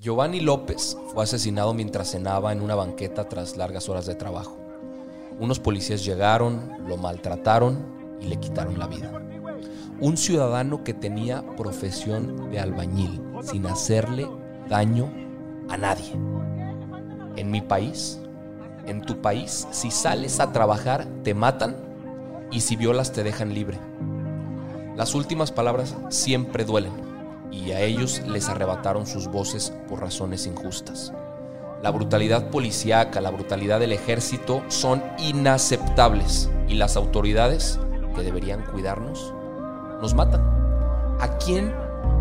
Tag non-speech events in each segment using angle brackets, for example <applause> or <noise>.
Giovanni López fue asesinado mientras cenaba en una banqueta tras largas horas de trabajo. Unos policías llegaron, lo maltrataron y le quitaron la vida. Un ciudadano que tenía profesión de albañil sin hacerle daño a nadie. En mi país, en tu país, si sales a trabajar te matan y si violas te dejan libre. Las últimas palabras siempre duelen y a ellos les arrebataron sus voces por razones injustas. La brutalidad policíaca, la brutalidad del ejército son inaceptables y las autoridades que deberían cuidarnos nos matan. ¿A quién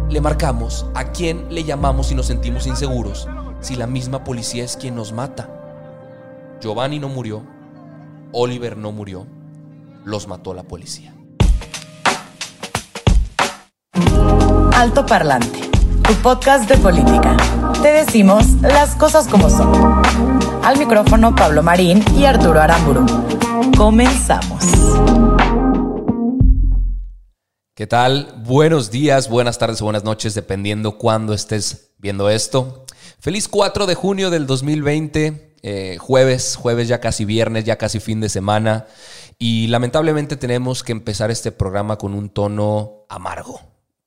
le marcamos? ¿A quién le llamamos si nos sentimos inseguros? Si la misma policía es quien nos mata. Giovanni no murió, Oliver no murió, los mató la policía. Alto Parlante, tu podcast de política. Te decimos las cosas como son. Al micrófono Pablo Marín y Arturo Aramburu. Comenzamos. ¿Qué tal? Buenos días, buenas tardes o buenas noches, dependiendo cuándo estés viendo esto. Feliz 4 de junio del 2020, eh, jueves, jueves ya casi viernes, ya casi fin de semana. Y lamentablemente tenemos que empezar este programa con un tono amargo,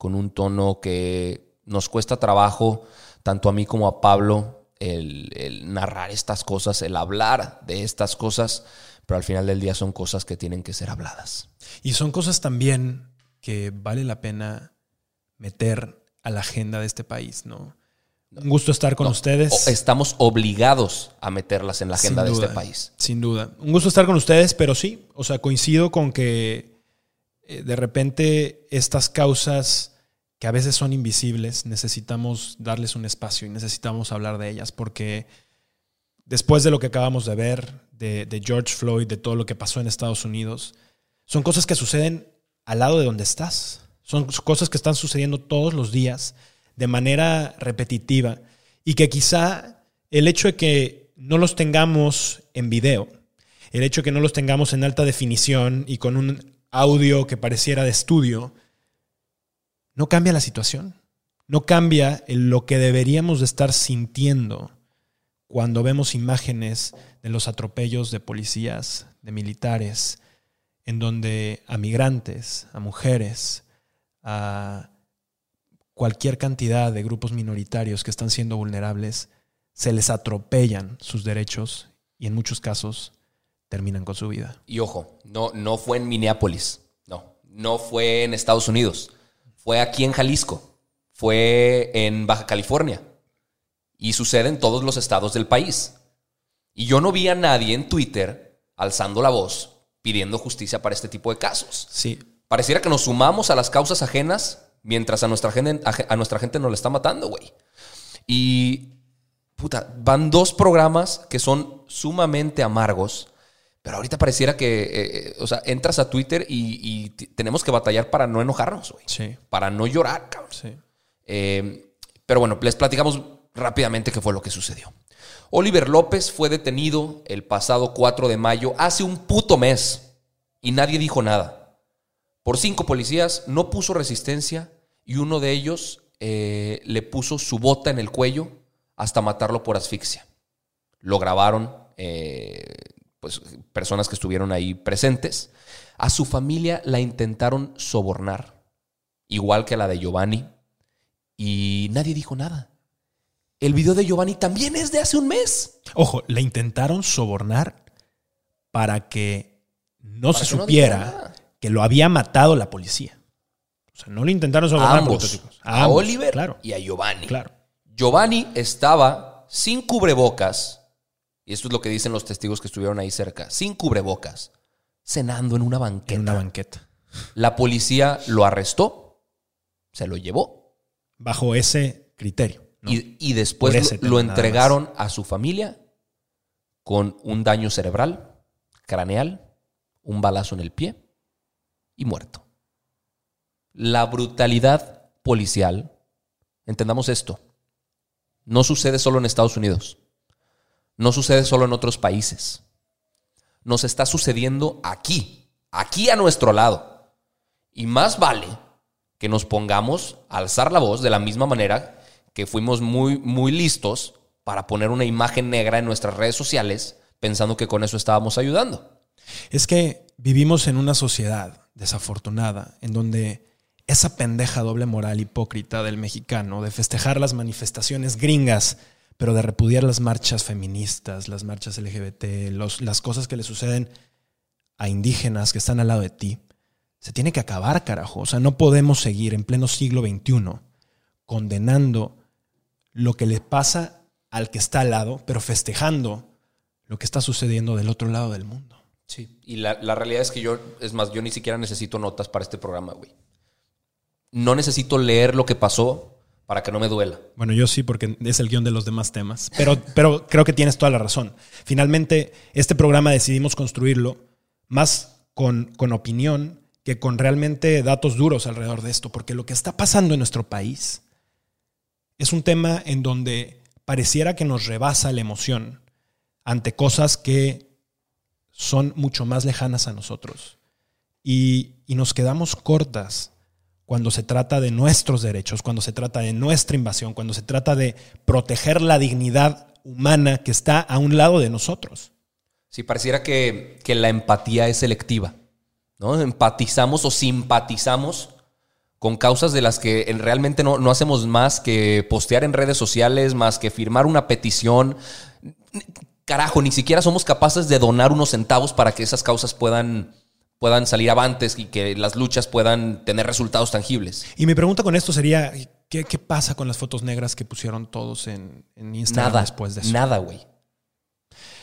con un tono que nos cuesta trabajo, tanto a mí como a Pablo, el, el narrar estas cosas, el hablar de estas cosas, pero al final del día son cosas que tienen que ser habladas. Y son cosas también que vale la pena meter a la agenda de este país, ¿no? Un gusto estar con No, ustedes. Estamos obligados a meterlas en la agenda de este país. Sin duda. Un gusto estar con ustedes, pero sí, o sea, coincido con que eh, de repente estas causas que a veces son invisibles, necesitamos darles un espacio y necesitamos hablar de ellas, porque después de lo que acabamos de ver, de, George Floyd, de todo lo que pasó en Estados Unidos, son cosas que suceden al lado de donde estás. Son cosas que están sucediendo todos los días de manera repetitiva y que quizá el hecho de que no los tengamos en video, el hecho de que no los tengamos en alta definición y con un audio que pareciera de estudio, no cambia la situación. No cambia lo que deberíamos de estar sintiendo cuando vemos imágenes de los atropellos de policías, de militares, en donde a migrantes, a mujeres, a cualquier cantidad de grupos minoritarios que están siendo vulnerables, se les atropellan sus derechos y en muchos casos terminan con su vida. Y ojo, no, no fue en Minneapolis, no, no fue en Estados Unidos, fue aquí en Jalisco, fue en Baja California y sucede en todos los estados del país. Y yo no vi a nadie en Twitter alzando la voz pidiendo justicia para este tipo de casos. Sí, Pareciera que nos sumamos a las causas ajenas mientras a nuestra gente, a nuestra gente nos la está matando, güey. Y, puta, van dos programas que son sumamente amargos, pero ahorita pareciera que, eh, o sea, entras a Twitter y, tenemos que batallar para no enojarnos, güey. sí, Para no llorar, cabrón. sí. Eh, pero bueno, les platicamos rápidamente qué fue lo que sucedió. Oliver López fue detenido el pasado 4 de mayo, hace un puto mes, y nadie dijo nada. Por cinco policías, no puso resistencia y uno de ellos eh, le puso su bota en el cuello hasta matarlo por asfixia. Lo grabaron eh, pues, personas que estuvieron ahí presentes. A su familia la intentaron sobornar, igual que a la de Giovanni, y nadie dijo nada. El video de Giovanni también es de hace un mes. Ojo, le intentaron sobornar para que no Para se que supiera que lo había matado la policía. O sea, no le intentaron sobornar A a ambos. A, ambos, Oliver Claro, y a Giovanni. claro. Giovanni estaba sin cubrebocas, y esto es lo que dicen los testigos que estuvieron ahí cerca, sin cubrebocas, cenando en una banqueta. En una banqueta. La policía lo arrestó, se lo llevó bajo ese criterio. ¿no? Y, y después lo, tema, lo nada entregaron a su familia con un daño cerebral, craneal, un balazo en el pie y muerto. La brutalidad policial, entendamos esto, no sucede solo en Estados Unidos, no sucede solo en otros países, nos está sucediendo aquí, aquí a nuestro lado. Y más vale que nos pongamos a alzar la voz de la misma manera que fuimos muy, muy listos para poner una imagen negra en nuestras redes sociales pensando que con eso estábamos ayudando. Es que vivimos en una sociedad desafortunada en donde esa pendeja doble moral hipócrita del mexicano de festejar las manifestaciones gringas, pero de repudiar las marchas feministas, las marchas LGBT, los- las cosas que le suceden a indígenas que están al lado de ti, se tiene que acabar, carajo. O sea, no podemos seguir en pleno siglo XXI condenando lo que le pasa al que está al lado, pero festejando lo que está sucediendo del otro lado del mundo. Sí. Y la, la realidad es que yo, es más, yo ni siquiera necesito notas para este programa, güey. No necesito leer lo que pasó para que no me duela. Bueno, yo sí, porque es el guion de los demás temas. Pero, <laughs> pero creo que tienes toda la razón. Finalmente, este programa decidimos construirlo más con, con opinión que con realmente datos duros alrededor de esto. Porque lo que está pasando en nuestro país es un tema en donde pareciera que nos rebasa la emoción ante cosas que son mucho más lejanas a nosotros. Y, y nos quedamos cortas cuando se trata de nuestros derechos, cuando se trata de nuestra invasión, cuando se trata de proteger la dignidad humana que está a un lado de nosotros. Sí, pareciera que, que la empatía es selectiva. ¿no? Empatizamos o simpatizamos con causas de las que en- realmente no, no hacemos más que postear en redes sociales, más que firmar una petición. Carajo, ni siquiera somos capaces de donar unos centavos para que esas causas puedan, puedan salir avantes y que las luchas puedan tener resultados tangibles. Y mi pregunta con esto sería, ¿qué, qué pasa con las fotos negras que pusieron todos en, en Instagram Nada, después de eso? nada, güey.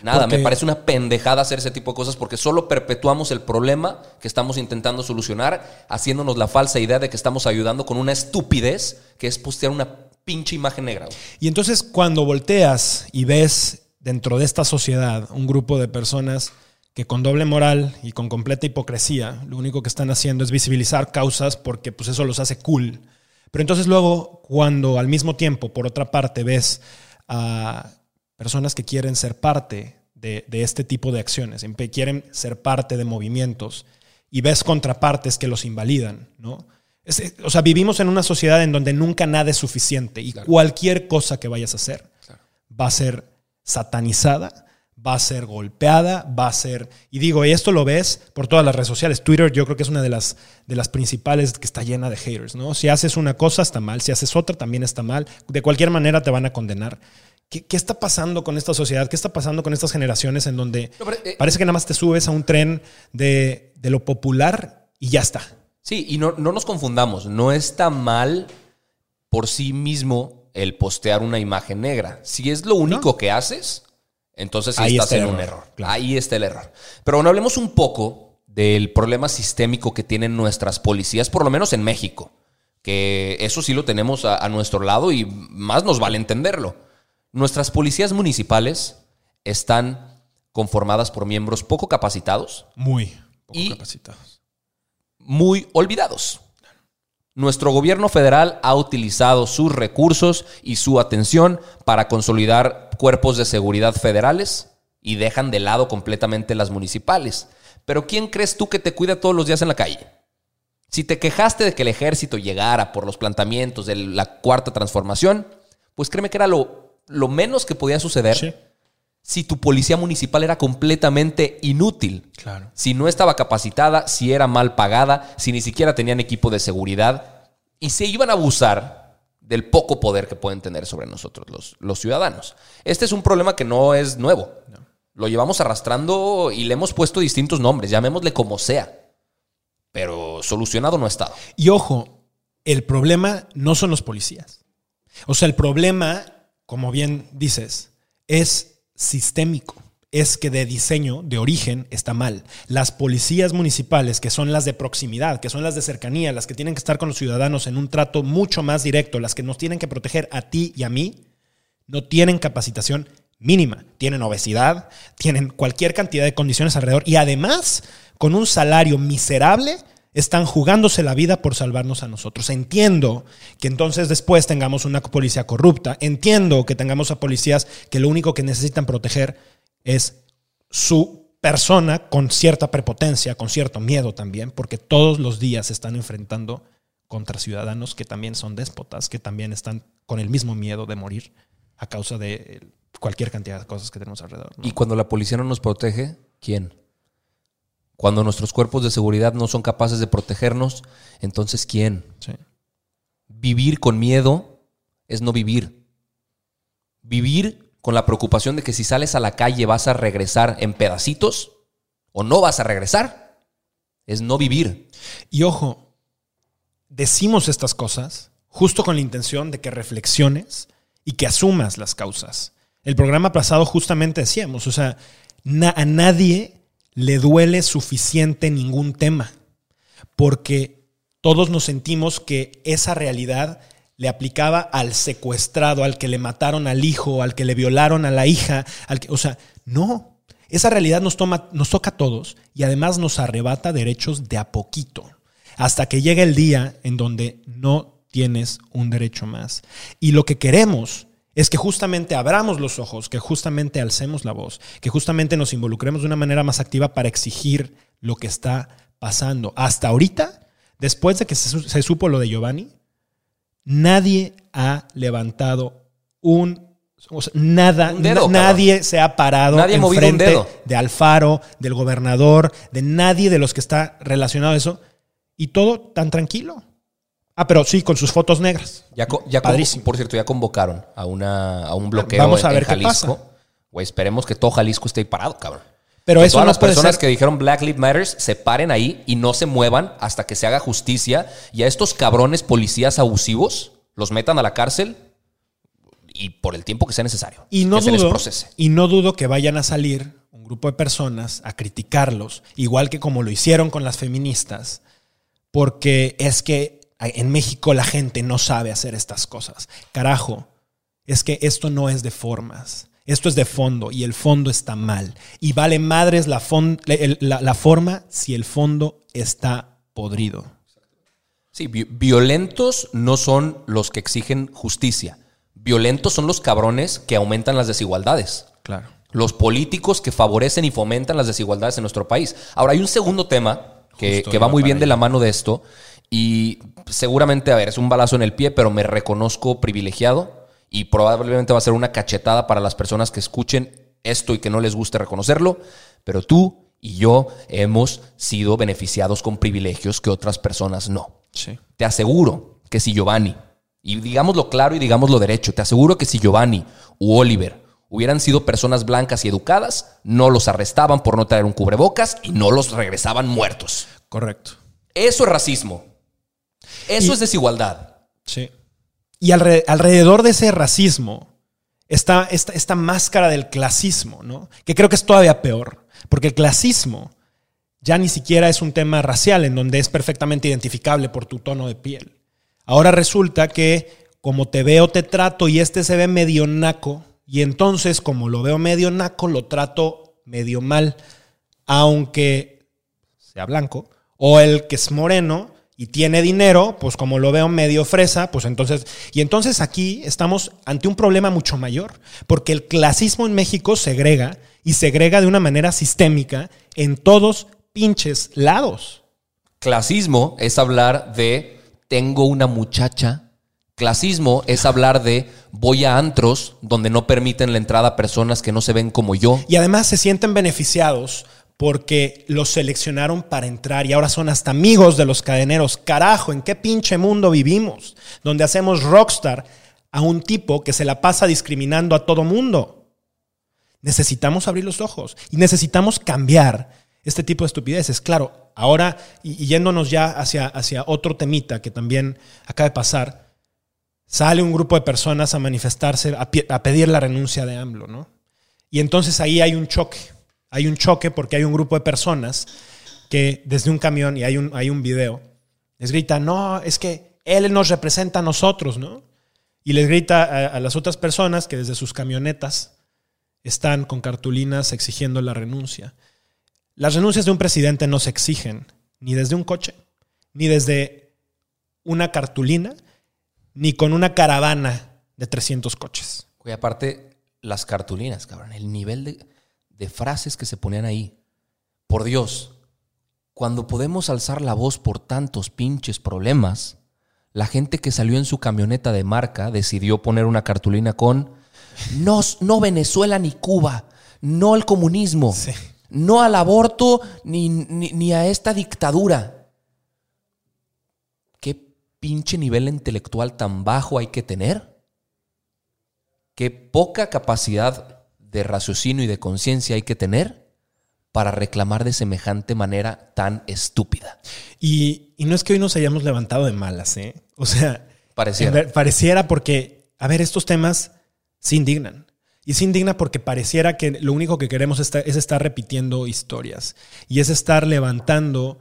Nada, Porque- me parece una pendejada hacer ese tipo de cosas porque solo perpetuamos el problema que estamos intentando solucionar, haciéndonos la falsa idea de que estamos ayudando con una estupidez que es postear una pinche imagen negra. güey. Y entonces cuando volteas y ves dentro de esta sociedad un grupo de personas que con doble moral y con completa hipocresía, lo único que están haciendo es visibilizar causas porque pues eso los hace cool. Pero entonces luego cuando al mismo tiempo, por otra parte, ves a personas que quieren ser parte de, de este tipo de acciones, quieren ser parte de movimientos y ves contrapartes que los invalidan, ¿no? Es- o sea, vivimos en una sociedad en donde nunca nada es suficiente y cualquier cosa que vayas a hacer va a ser satanizada, va a ser golpeada, va a ser... Y digo, y esto lo ves por todas las redes sociales. Twitter yo creo que es una de las, de las principales que está llena de haters, ¿no? Si haces una cosa está mal, si haces otra también está mal. De cualquier manera te van a condenar. ¿Qué, qué está pasando con esta sociedad? ¿Qué está pasando con estas generaciones en donde No, pero, eh, parece que nada más te subes a un tren de, de lo popular y ya está? Sí, y no, no nos confundamos, no está mal por sí mismo el postear una imagen negra. Si es lo único que haces, entonces sí Ahí estás está el en un error, error. claro. Ahí está el error. Pero bueno, hablemos un poco del problema sistémico que tienen nuestras policías, por lo menos en México. Que eso sí lo tenemos a, a nuestro lado y más nos vale entenderlo. Nuestras policías municipales están conformadas por miembros poco capacitados, Muy poco Y- capacitados. muy olvidados. Nuestro gobierno federal ha utilizado sus recursos y su atención para consolidar cuerpos de seguridad federales y dejan de lado completamente las municipales. Pero ¿quién crees tú que te cuida todos los días en la calle? Si te quejaste de que el ejército llegara por los planteamientos de la cuarta transformación, pues créeme que era lo, lo menos que podía suceder Sí, si tu policía municipal era completamente inútil claro. si no estaba capacitada, si era mal pagada, si ni siquiera tenían equipo de seguridad y se iban a abusar del poco poder que pueden tener sobre nosotros los, los ciudadanos. Este es un problema que no es nuevo. Lo llevamos arrastrando y le hemos puesto distintos nombres, llamémosle como sea. Pero solucionado no ha estado. Y ojo, el problema no son los policías. O sea, el problema, como bien dices, es sistémico. es que de diseño, de origen, está mal. Las policías municipales, que son las de proximidad, que son las de cercanía, las que tienen que estar con los ciudadanos en un trato mucho más directo, las que nos tienen que proteger a ti y a mí, no tienen capacitación mínima. Tienen obesidad, tienen cualquier cantidad de condiciones alrededor y además, con un salario miserable, están jugándose la vida por salvarnos a nosotros. Entiendo que entonces después tengamos una policía corrupta, entiendo que tengamos a policías que lo único que necesitan proteger es su persona con cierta prepotencia, con cierto miedo también, porque todos los días se están enfrentando contra ciudadanos que también son déspotas, que también están con el mismo miedo de morir a causa de cualquier cantidad de cosas que tenemos alrededor. Y cuando la policía no nos protege, ¿quién? Cuando nuestros cuerpos de seguridad no son capaces de protegernos, entonces ¿quién? Vivir con miedo es no vivir. Vivir con la preocupación de que si sales a la calle vas a regresar en pedacitos o no vas a regresar, es no vivir. Y ojo, decimos estas cosas justo con la intención de que reflexiones y que asumas las causas. El programa pasado justamente decíamos, o sea, a nadie le duele suficiente ningún tema, porque todos nos sentimos que esa realidad le aplicaba al secuestrado, al que le mataron al hijo, al que le violaron a la hija, al que, o sea, no. Esa realidad nos, toma, nos toca a todos y además nos arrebata derechos de a poquito, hasta que llega el día en donde no tienes un derecho más. Y lo que queremos es que justamente abramos los ojos, que justamente alcemos la voz, que justamente nos involucremos de una manera más activa para exigir lo que está pasando. Hasta ahorita, después de que se, supo lo de Giovanni, nadie ha levantado un nada, nadie se ha parado nadie en frente de Alfaro, del gobernador, de nadie de los que está relacionado a eso. Y todo tan tranquilo. Ah, pero sí, con sus fotos negras. Ya, ya por cierto, ya convocaron a, una, a un bloqueo Vamos a ver en Jalisco. Qué Güey, esperemos que todo Jalisco esté parado, cabrón. Pero eso todas no las puede personas ser. que dijeron Black Lives Matter se paren ahí y no se muevan hasta que se haga justicia y a estos cabrones policías abusivos los metan a la cárcel y por el tiempo que sea necesario. Y no, que se les dudo, y no dudo que vayan a salir un grupo de personas a criticarlos, igual que como lo hicieron con las feministas, porque es que en México la gente no sabe hacer estas cosas. Carajo, es que esto no es de formas. Esto es de fondo y el fondo está mal. Y vale madres la, la, la forma si el fondo está podrido. Sí, vi violentos no son los que exigen justicia. Violentos son los cabrones que aumentan las desigualdades. Claro. Los políticos que favorecen y fomentan las desigualdades en nuestro país. Ahora, hay un segundo tema que, que va muy bien de la mano de esto. Y seguramente, a ver, es un balazo en el pie, pero me reconozco privilegiado y probablemente va a ser una cachetada para las personas que escuchen esto y que no les guste reconocerlo. Pero tú y yo hemos sido beneficiados con privilegios que otras personas no. Sí. Te aseguro que si Giovanni, y digámoslo claro y digámoslo derecho, te aseguro que si Giovanni u Oliver hubieran sido personas blancas y educadas, no los arrestaban por no traer un cubrebocas y no los regresaban muertos. Correcto. Eso es racismo. Eso Y- es desigualdad. Sí. Y alre- alrededor de ese racismo está esta, esta máscara del clasismo, ¿no? Que creo que es todavía peor, porque el clasismo ya ni siquiera es un tema racial en donde es perfectamente identificable por tu tono de piel. Ahora resulta que como te veo, te trato y este se ve medio naco, y entonces como lo veo medio naco, lo trato medio mal, aunque sea blanco, o el que es moreno y tiene dinero, pues como lo veo medio fresa, pues entonces, y entonces aquí estamos ante un problema mucho mayor, porque el clasismo en México segrega y segrega de una manera sistémica en todos pinches lados. Clasismo es hablar de tengo una muchacha. Clasismo es hablar de voy a antros donde no permiten la entrada a personas que no se ven como yo. Y además se sienten beneficiados porque los seleccionaron para entrar y ahora son hasta amigos de los cadeneros. Carajo, ¿en qué pinche mundo vivimos? Donde hacemos rockstar a un tipo que se la pasa discriminando a todo mundo. Necesitamos abrir los ojos y necesitamos cambiar este tipo de estupideces. Claro, ahora, y, yéndonos ya hacia, hacia otro temita que también acaba de pasar, sale un grupo de personas a manifestarse, a, a pedir la renuncia de AMLO, ¿no? Y entonces ahí hay un choque. Hay un choque porque hay un grupo de personas que desde un camión, y hay un, hay un video, les grita, no, es que él nos representa a nosotros, ¿no? Y les grita a, a las otras personas que desde sus camionetas están con cartulinas exigiendo la renuncia. Las renuncias de un presidente no se exigen ni desde un coche, ni desde una cartulina, ni con una caravana de 300 coches. Güey, aparte, las cartulinas, cabrón, el nivel de, de frases que se ponían ahí. Por Dios, cuando podemos alzar la voz por tantos pinches problemas, la gente que salió en su camioneta de marca decidió poner una cartulina con no, no Venezuela ni Cuba, no al comunismo, Sí. no al aborto ni, ni, ni a esta dictadura. ¿Qué pinche nivel intelectual tan bajo hay que tener? ¿Qué poca capacidad de raciocinio y de conciencia hay que tener para reclamar de semejante manera tan estúpida? Y, y no es que hoy nos hayamos levantado de malas, ¿eh? O sea, Pareciera. ver- pareciera porque, a ver, estos temas se indignan. Y se indigna porque pareciera que lo único que queremos es estar repitiendo historias. Y es estar levantando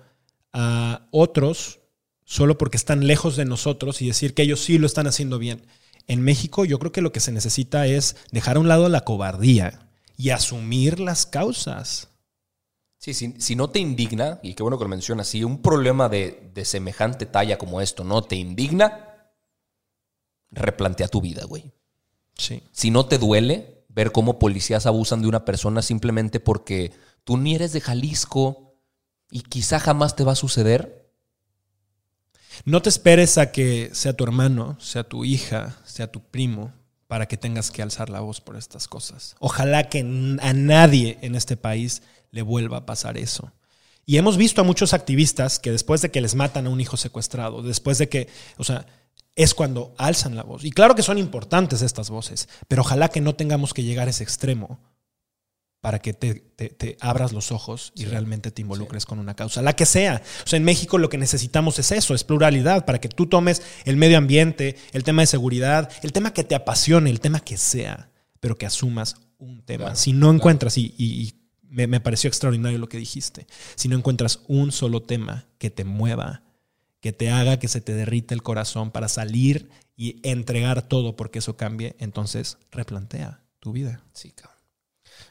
a otros solo porque están lejos de nosotros y decir que ellos sí lo están haciendo bien. En México yo creo que lo que se necesita es dejar a un lado la cobardía y asumir las causas. Sí, si, si no te indigna, y qué bueno que lo mencionas, si un problema de, de semejante talla como esto no te indigna, replantea tu vida, güey. Sí. Si no te duele ver cómo policías abusan de una persona simplemente porque tú ni eres de Jalisco y quizá jamás te va a suceder, No te esperes a que sea tu hermano, sea tu hija, sea tu primo, para que tengas que alzar la voz por estas cosas. Ojalá que a nadie en este país le vuelva a pasar eso. Y hemos visto a muchos activistas que después de que les matan a un hijo secuestrado, después de que, o sea, es cuando alzan la voz. Y claro que son importantes estas voces, pero ojalá que no tengamos que llegar a ese extremo para que te, te- te abras los ojos y realmente te involucres con una causa, la que sea. O sea, en México lo que necesitamos es eso, es pluralidad, para que tú tomes el medio ambiente, el tema de seguridad, el tema que te apasione, el tema que sea, pero que asumas un tema. Claro, si no encuentras, y, y- y me, me pareció extraordinario lo que dijiste, si no encuentras un solo tema que te mueva, que te haga que se te derrite el corazón para salir y entregar todo porque eso cambie, entonces replantea tu vida. Sí, cabrón.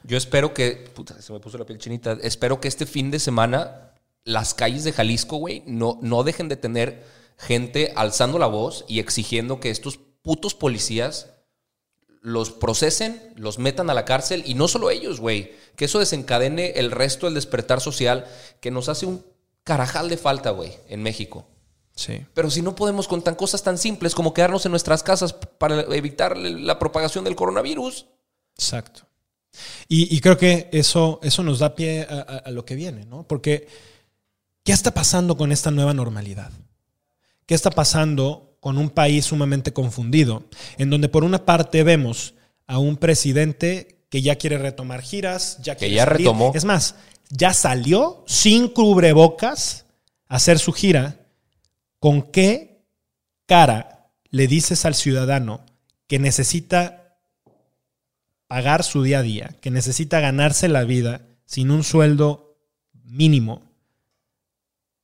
Yo espero que. Puta, se me puso la piel chinita. Espero que este fin de semana las calles de Jalisco, güey, no, no dejen de tener gente alzando la voz y exigiendo que estos putos policías los procesen, los metan a la cárcel y no solo ellos, güey. Que eso desencadene el resto del despertar social que nos hace un carajal de falta, güey, en México. Sí. Pero si no podemos con tan cosas tan simples como quedarnos en nuestras casas para evitar la propagación del coronavirus. Exacto. Y, y creo que eso, eso nos da pie a, a- a lo que viene, ¿no? Porque, ¿qué está pasando con esta nueva normalidad? ¿Qué está pasando con un país sumamente confundido? En donde por una parte vemos a un presidente que ya quiere retomar giras, ya quiere ya salir. retomó. Es más, ya salió sin cubrebocas a hacer su gira. ¿Con qué cara le dices al ciudadano que necesita pagar su día a día, que necesita ganarse la vida sin un sueldo mínimo,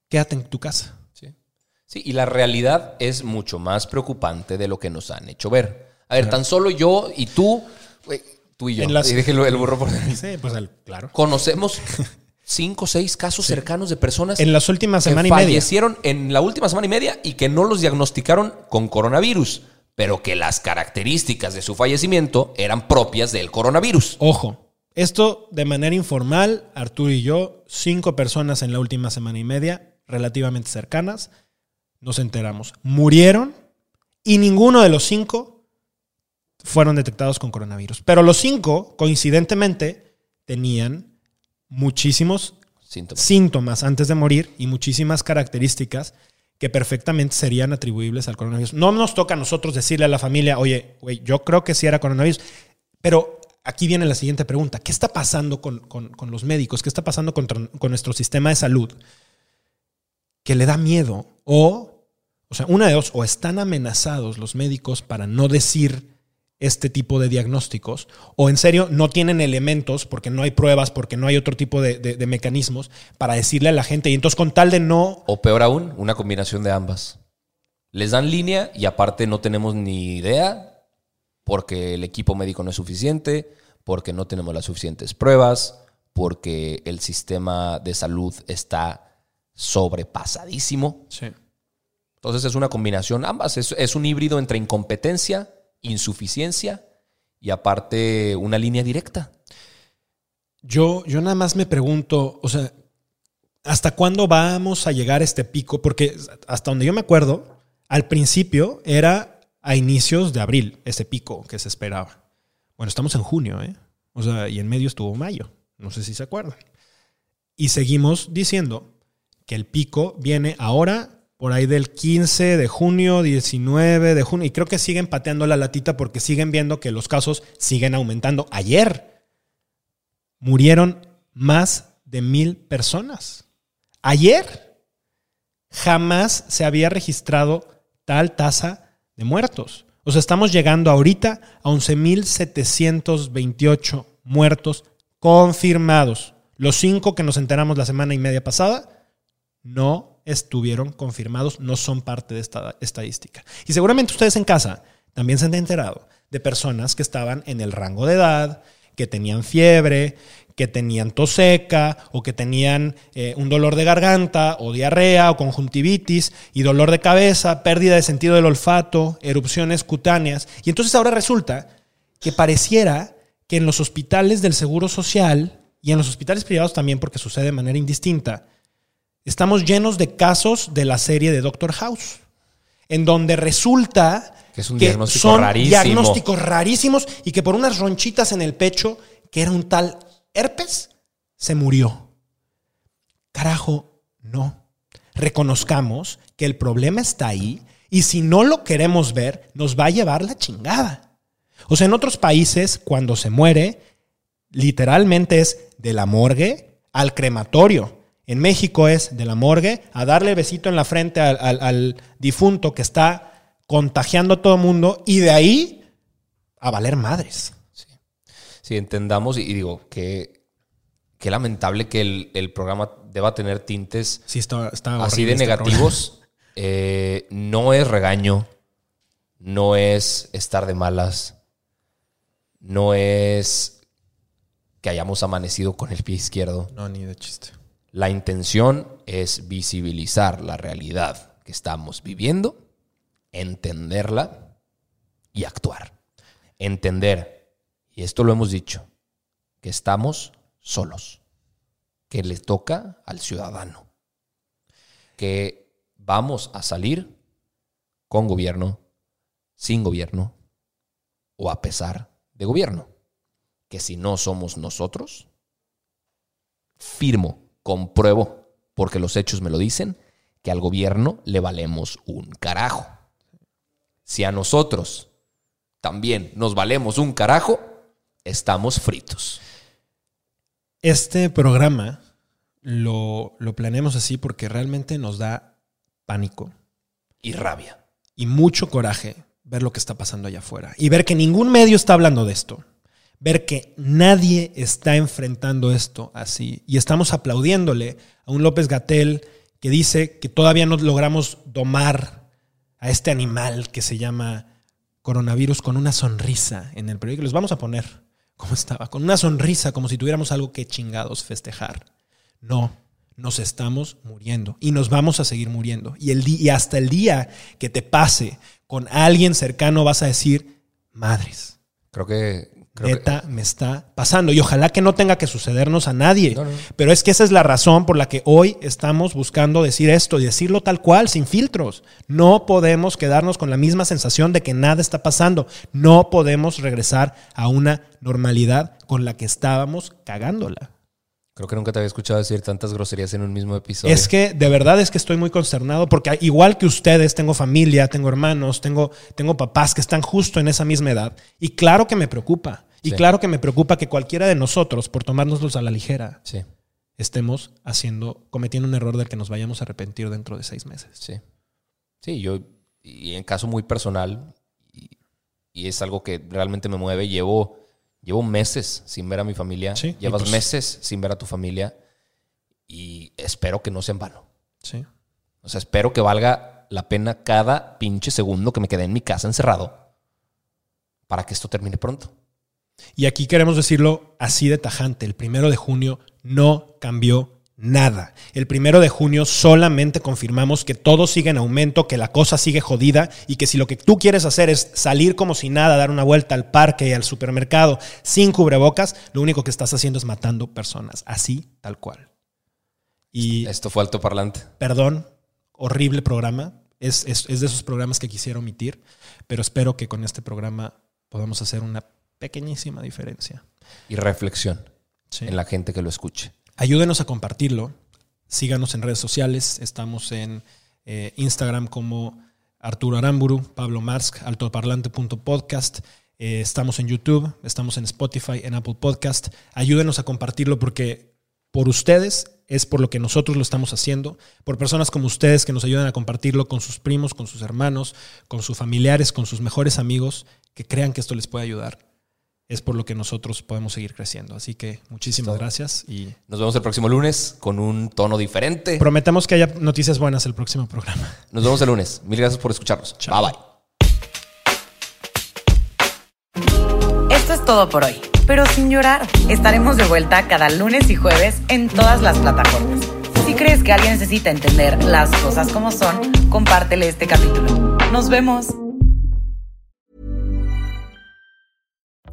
quédate en tu casa. Sí. Sí, y la realidad es mucho más preocupante de lo que nos han hecho ver. A ver, tan solo yo y tú, tú y yo, las- y déjelo el burro por Sí, pues el- claro. conocemos <laughs> cinco o seis casos cercanos de personas En las últimas que semana y media. fallecieron en la última semana y media y que no los diagnosticaron con coronavirus, pero que las características de su fallecimiento eran propias del coronavirus. Ojo, esto de manera informal, Arturo y yo, cinco personas en la última semana y media, relativamente cercanas, nos enteramos. Murieron y ninguno de los cinco fueron detectados con coronavirus. Pero los cinco, coincidentemente, tenían muchísimos Síntomas. síntomas antes de morir y muchísimas características que perfectamente serían atribuibles al coronavirus. No nos toca a nosotros decirle a la familia, oye, güey, yo creo que sí era coronavirus, pero aquí viene la siguiente pregunta. ¿Qué está pasando con, con- los médicos? ¿Qué está pasando con, con nuestro sistema de salud? Que le da miedo o, o sea, una de dos, o están amenazados los médicos para no decir este tipo de diagnósticos o en serio no tienen elementos porque no hay pruebas, porque no hay otro tipo de, de- de mecanismos para decirle a la gente y entonces con tal de no... O peor aún, una combinación de ambas. Les dan línea y aparte no tenemos ni idea porque el equipo médico no es suficiente, porque no tenemos las suficientes pruebas, porque el sistema de salud está sobrepasadísimo. Sí. Entonces es una combinación, ambas. Es, es un híbrido entre incompetencia, insuficiencia y aparte una línea directa. Yo, yo nada más me pregunto, o sea, ¿hasta cuándo vamos a llegar a este pico? Porque hasta donde yo me acuerdo, al principio era a inicios de abril ese pico que se esperaba. Bueno, estamos en junio, ¿eh? O sea, y en medio estuvo mayo. No sé si se acuerdan. Y seguimos diciendo que el pico viene ahora por ahí del 15 de junio, 19 de junio. Y creo que siguen pateando la latita porque siguen viendo que los casos siguen aumentando. Ayer murieron más de mil personas. Ayer jamás se había registrado tal tasa de muertos. O sea, estamos llegando ahorita a 11.728 muertos confirmados. Los cinco que nos enteramos la semana y media pasada no estuvieron confirmados, no son parte de esta estadística. Y seguramente ustedes en casa también se han enterado de personas que estaban en el rango de edad, que tenían fiebre, que tenían tos seca o que tenían eh, un dolor de garganta o diarrea o conjuntivitis y dolor de cabeza, pérdida de sentido del olfato, erupciones cutáneas. Y entonces ahora resulta que pareciera que en los hospitales del Seguro Social y en los hospitales privados también, porque sucede de manera indistinta, estamos llenos de casos de la serie de Doctor House, en donde resulta Que es un diagnóstico son rarísimo. diagnósticos rarísimos y que por unas ronchitas en el pecho, que era un tal herpes, se murió. Carajo, no. Reconozcamos que el problema está ahí y si no lo queremos ver, nos va a llevar la chingada. O sea, en otros países, cuando se muere, literalmente es de la morgue al crematorio. En México es de la morgue a darle besito en la frente al, al- al difunto que está contagiando a todo el mundo y de ahí a valer madres. Sí, entendamos y, y digo que qué lamentable que el, el programa deba tener tintes Sí, está, está así de este negativos. Eh, no es regaño, no es estar de malas, no es que hayamos amanecido con el pie izquierdo. No, ni de chiste. La intención es visibilizar la realidad que estamos viviendo, entenderla y actuar. Entender, y esto lo hemos dicho, que estamos solos, que le toca al ciudadano, que vamos a salir con gobierno, sin gobierno o a pesar de gobierno, que si no somos nosotros, firmo, compruebo, porque los hechos me lo dicen, que al gobierno le valemos un carajo. Si a nosotros también nos valemos un carajo, estamos fritos. Este programa lo, lo planeamos así porque realmente nos da pánico Y rabia. y mucho coraje ver lo que está pasando allá afuera y ver que ningún medio está hablando de esto. Ver que nadie está enfrentando esto así. Y estamos aplaudiéndole a un López Gatel que dice que todavía no logramos domar a este animal que se llama coronavirus con una sonrisa en el periódico. Les vamos a poner cómo estaba, con una sonrisa, como si tuviéramos algo que chingados festejar. No, nos estamos muriendo y nos vamos a seguir muriendo. Y, el y hasta el día que te pase con alguien cercano vas a decir, madres, Creo que. Creo que- neta me está pasando. Y ojalá que no tenga que sucedernos a nadie. No, no. Pero es que esa es la razón por la que hoy estamos buscando decir esto y decirlo tal cual, sin filtros. No podemos quedarnos con la misma sensación de que nada está pasando. No podemos regresar a una normalidad con la que estábamos cagándola. Creo que nunca te había escuchado decir tantas groserías en un mismo episodio. Es que de verdad es que estoy muy consternado porque igual que ustedes, tengo familia, tengo hermanos, tengo, tengo papás que están justo en esa misma edad. Y claro que me preocupa. Y Sí. claro que me preocupa que cualquiera de nosotros, por tomárnoslos a la ligera, Sí, estemos haciendo, cometiendo un error del que nos vayamos a arrepentir dentro de seis meses. sí. Sí, yo. Y en caso muy personal. Y, y y es algo que realmente me mueve. Llevo, llevo meses sin ver a mi familia. Sí, Llevas pues- meses sin ver a tu familia y espero que no sea en vano. Sí. O sea, espero que valga la pena cada pinche segundo que me quedé en mi casa encerrado para que esto termine pronto. Y aquí queremos decirlo así de tajante. El primero de junio no cambió nada. El primero de junio solamente confirmamos que todo sigue en aumento, que la cosa sigue jodida y que si lo que tú quieres hacer es salir como si nada, dar una vuelta al parque y al supermercado sin cubrebocas, lo único que estás haciendo es matando personas. Así, tal cual. Y Esto fue alto parlante. perdón, horrible programa. Es, es- es de esos programas que quisiera omitir, pero espero que con este programa podamos hacer una pequeñísima diferencia. Y reflexión Sí. en la gente que lo escuche. Ayúdenos a compartirlo. Síganos en redes sociales. Estamos en eh, Instagram como Arturo Aramburu, Pablo Marsk, altoparlante.podcast. Eh, estamos en YouTube, estamos en Spotify, en Apple Podcast. Ayúdenos a compartirlo porque por ustedes es por lo que nosotros lo estamos haciendo, por personas como ustedes que nos ayudan a compartirlo con sus primos, con sus hermanos, con sus familiares, con sus mejores amigos, que crean que esto les puede ayudar. Es por lo que nosotros podemos seguir creciendo. Así que muchísimas gracias y Nos vemos el próximo lunes con un tono diferente. prometemos que haya noticias buenas el próximo programa. Nos vemos el lunes. Mil gracias por escucharnos. Chao. Bye bye. Esto es todo por hoy, pero sin llorar. Estaremos de vuelta cada lunes y jueves en todas las plataformas. Si crees que alguien necesita entender las cosas como son, compártele este capítulo. Nos vemos.